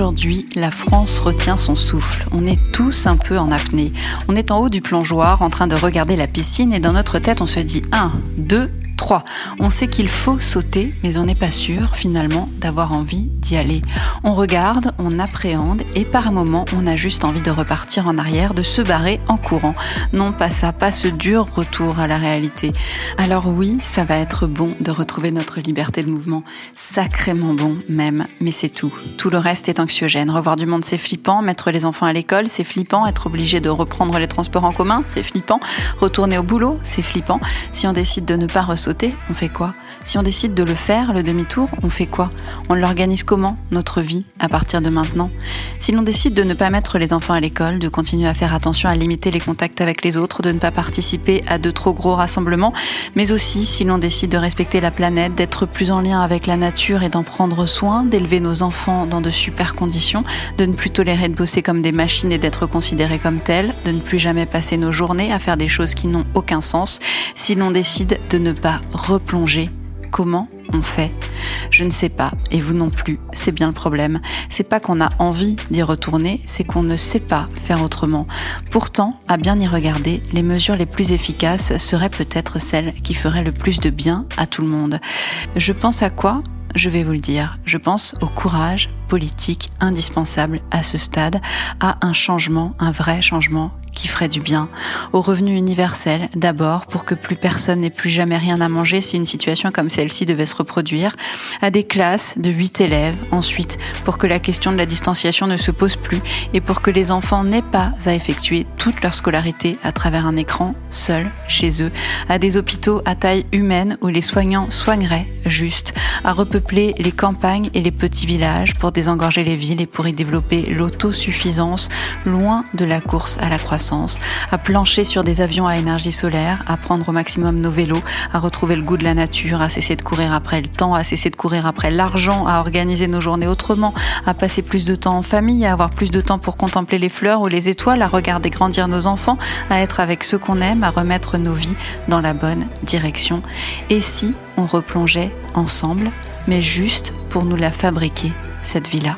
Aujourd'hui, la France retient son souffle. On est tous un peu en apnée. On est en haut du plongeoir en train de regarder la piscine et dans notre tête on se dit 1, 2, 3. On sait qu'il faut sauter, mais on n'est pas sûr finalement d'avoir envie d'y aller. On regarde, on appréhende et par moments on a juste envie de repartir en arrière, de se barrer en courant. Non pas ça, pas ce dur retour à la réalité. Alors oui, ça va être bon de retrouver notre liberté de mouvement. Sacrément bon même, mais c'est tout. Tout le reste est anxiogène. Revoir du monde c'est flippant, mettre les enfants à l'école c'est flippant, être obligé de reprendre les transports en commun c'est flippant, retourner au boulot c'est flippant. Si on décide de ne pas on fait quoi? Si on décide de le faire, le demi-tour, on fait quoi? On l'organise comment, notre vie, à partir de maintenant? Si l'on décide de ne pas mettre les enfants à l'école, de continuer à faire attention à limiter les contacts avec les autres, de ne pas participer à de trop gros rassemblements, mais aussi si l'on décide de respecter la planète, d'être plus en lien avec la nature et d'en prendre soin, d'élever nos enfants dans de super conditions, de ne plus tolérer de bosser comme des machines et d'être considérés comme tels, de ne plus jamais passer nos journées à faire des choses qui n'ont aucun sens, si l'on décide de ne pas replonger. Comment on fait? Je ne sais pas, et vous non plus, c'est bien le problème. C'est pas qu'on a envie d'y retourner, c'est qu'on ne sait pas faire autrement. Pourtant, à bien y regarder, les mesures les plus efficaces seraient peut-être celles qui feraient le plus de bien à tout le monde. Je pense à quoi? Je vais vous le dire. Je pense au courage politique indispensable à ce stade, à un changement, un vrai changement qui ferait du bien, au revenu universel d'abord pour que plus personne n'ait plus jamais rien à manger si une situation comme celle-ci devait se reproduire, à des classes de 8 élèves ensuite pour que la question de la distanciation ne se pose plus et pour que les enfants n'aient pas à effectuer toute leur scolarité à travers un écran seul chez eux, à des hôpitaux à taille humaine où les soignants soigneraient juste, à repeupler les campagnes et les petits villages pour désengorger les villes et pour y développer l'autosuffisance loin de la course à la croissance à plancher sur des avions à énergie solaire, à prendre au maximum nos vélos, à retrouver le goût de la nature, à cesser de courir après le temps, à cesser de courir après l'argent, à organiser nos journées autrement, à passer plus de temps en famille, à avoir plus de temps pour contempler les fleurs ou les étoiles, à regarder grandir nos enfants, à être avec ceux qu'on aime, à remettre nos vies dans la bonne direction. Et si on replongeait ensemble, mais juste pour nous la fabriquer, cette vie-là